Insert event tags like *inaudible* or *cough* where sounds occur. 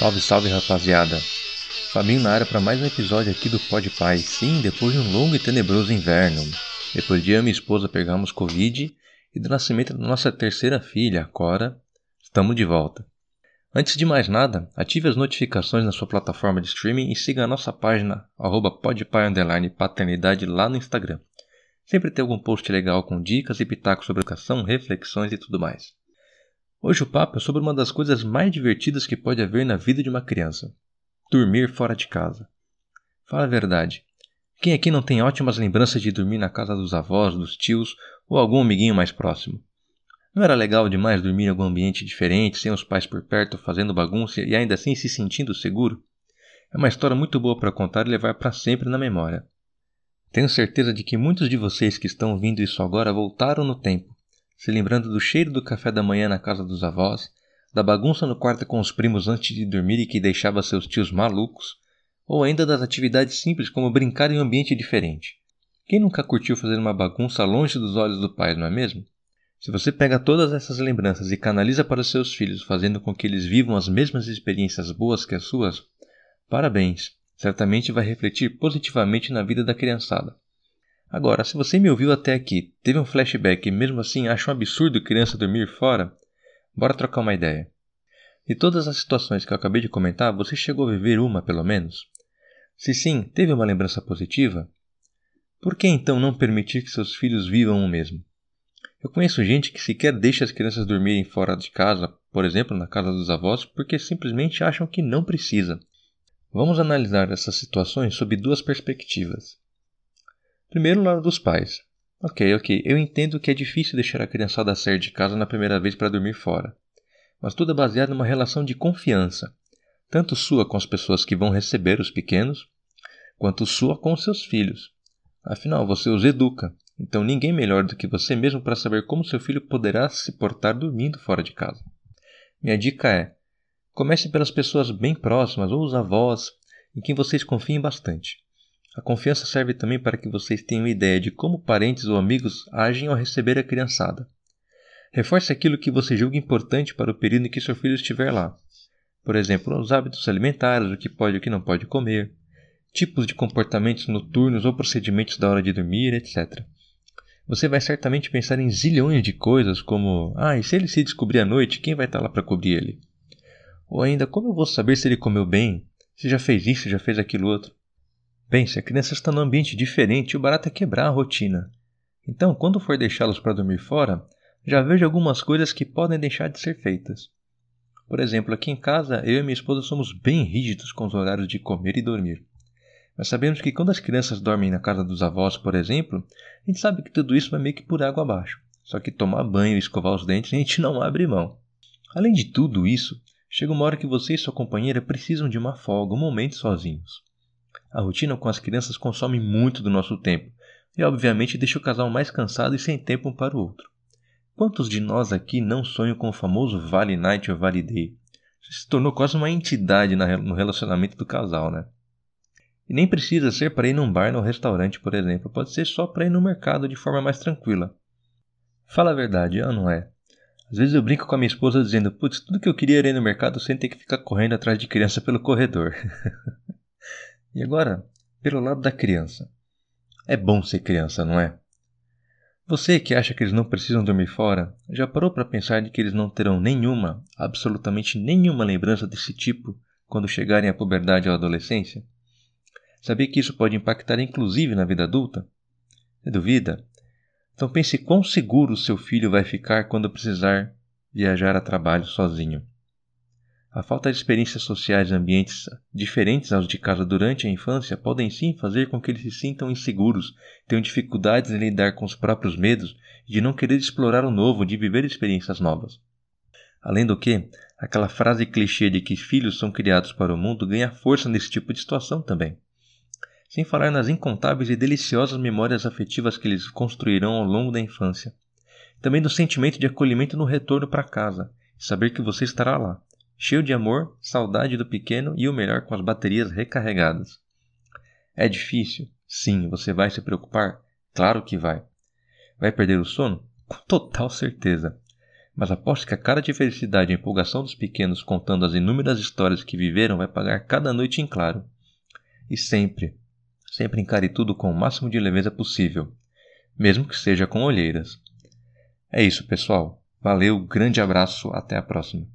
Salve, salve rapaziada! Fabinho na área para mais um episódio aqui do Pod Pai. Sim, depois de um longo e tenebroso inverno. Depois de eu e minha esposa pegarmos Covid e do nascimento da nossa terceira filha, Cora, estamos de volta. Antes de mais nada, ative as notificações na sua plataforma de streaming e siga a nossa página podpai_paternidade lá no Instagram. Sempre tem algum post legal com dicas e pitacos sobre educação, reflexões e tudo mais. Hoje o papo é sobre uma das coisas mais divertidas que pode haver na vida de uma criança: dormir fora de casa. Fala a verdade. Quem aqui não tem ótimas lembranças de dormir na casa dos avós, dos tios ou algum amiguinho mais próximo? Não era legal demais dormir em algum ambiente diferente, sem os pais por perto, fazendo bagunça e ainda assim se sentindo seguro? É uma história muito boa para contar e levar para sempre na memória. Tenho certeza de que muitos de vocês que estão ouvindo isso agora voltaram no tempo se lembrando do cheiro do café da manhã na casa dos avós, da bagunça no quarto com os primos antes de dormir e que deixava seus tios malucos, ou ainda das atividades simples como brincar em um ambiente diferente. Quem nunca curtiu fazer uma bagunça longe dos olhos do pai, não é mesmo? Se você pega todas essas lembranças e canaliza para os seus filhos, fazendo com que eles vivam as mesmas experiências boas que as suas, parabéns! Certamente vai refletir positivamente na vida da criançada. Agora, se você me ouviu até aqui, teve um flashback e mesmo assim acha um absurdo criança dormir fora, bora trocar uma ideia. De todas as situações que eu acabei de comentar, você chegou a viver uma pelo menos? Se sim, teve uma lembrança positiva? Por que então não permitir que seus filhos vivam o mesmo? Eu conheço gente que sequer deixa as crianças dormirem fora de casa, por exemplo, na casa dos avós, porque simplesmente acham que não precisa. Vamos analisar essas situações sob duas perspectivas. Primeiro, lado dos pais. Ok, ok, eu entendo que é difícil deixar a criançada sair de casa na primeira vez para dormir fora. Mas tudo é baseado numa relação de confiança, tanto sua com as pessoas que vão receber os pequenos, quanto sua com os seus filhos. Afinal, você os educa, então ninguém melhor do que você mesmo para saber como seu filho poderá se portar dormindo fora de casa. Minha dica é: comece pelas pessoas bem próximas ou os avós, em quem vocês confiem bastante. A confiança serve também para que vocês tenham ideia de como parentes ou amigos agem ao receber a criançada. Reforce aquilo que você julga importante para o período em que seu filho estiver lá. Por exemplo, os hábitos alimentares, o que pode e o que não pode comer, tipos de comportamentos noturnos ou procedimentos da hora de dormir, etc. Você vai certamente pensar em zilhões de coisas como: ah, e se ele se descobrir à noite, quem vai estar lá para cobrir ele? Ou ainda, como eu vou saber se ele comeu bem? Se já fez isso, já fez aquilo outro? Pense, a criança está num ambiente diferente e o barato é quebrar a rotina. Então, quando for deixá-los para dormir fora, já vejo algumas coisas que podem deixar de ser feitas. Por exemplo, aqui em casa, eu e minha esposa somos bem rígidos com os horários de comer e dormir. Mas sabemos que quando as crianças dormem na casa dos avós, por exemplo, a gente sabe que tudo isso vai meio que por água abaixo. Só que tomar banho e escovar os dentes a gente não abre mão. Além de tudo isso, chega uma hora que você e sua companheira precisam de uma folga, um momento sozinhos. A rotina com as crianças consome muito do nosso tempo e, obviamente, deixa o casal mais cansado e sem tempo um para o outro. Quantos de nós aqui não sonham com o famoso Vale Night ou Vale Day? Isso se tornou quase uma entidade no relacionamento do casal, né? E nem precisa ser para ir num bar ou restaurante, por exemplo. Pode ser só para ir no mercado de forma mais tranquila. Fala a verdade, ou não é? Às vezes eu brinco com a minha esposa dizendo: Putz, tudo que eu queria era ir no mercado sem ter que ficar correndo atrás de criança pelo corredor. *laughs* E agora, pelo lado da criança. É bom ser criança, não é? Você que acha que eles não precisam dormir fora, já parou para pensar de que eles não terão nenhuma, absolutamente nenhuma lembrança desse tipo quando chegarem à puberdade ou à adolescência? Sabia que isso pode impactar inclusive na vida adulta? Você duvida? Então pense quão seguro seu filho vai ficar quando precisar viajar a trabalho sozinho. A falta de experiências sociais em ambientes diferentes aos de casa durante a infância podem sim fazer com que eles se sintam inseguros, tenham dificuldades em lidar com os próprios medos e de não querer explorar o novo, de viver experiências novas. Além do que, aquela frase clichê de que filhos são criados para o mundo ganha força nesse tipo de situação também. Sem falar nas incontáveis e deliciosas memórias afetivas que eles construirão ao longo da infância. Também do sentimento de acolhimento no retorno para casa, saber que você estará lá cheio de amor, saudade do pequeno e o melhor com as baterias recarregadas. É difícil? Sim. Você vai se preocupar? Claro que vai. Vai perder o sono? Com total certeza. Mas aposto que a cara de felicidade e empolgação dos pequenos contando as inúmeras histórias que viveram vai pagar cada noite em claro. E sempre, sempre encare tudo com o máximo de leveza possível, mesmo que seja com olheiras. É isso, pessoal. Valeu, grande abraço, até a próxima.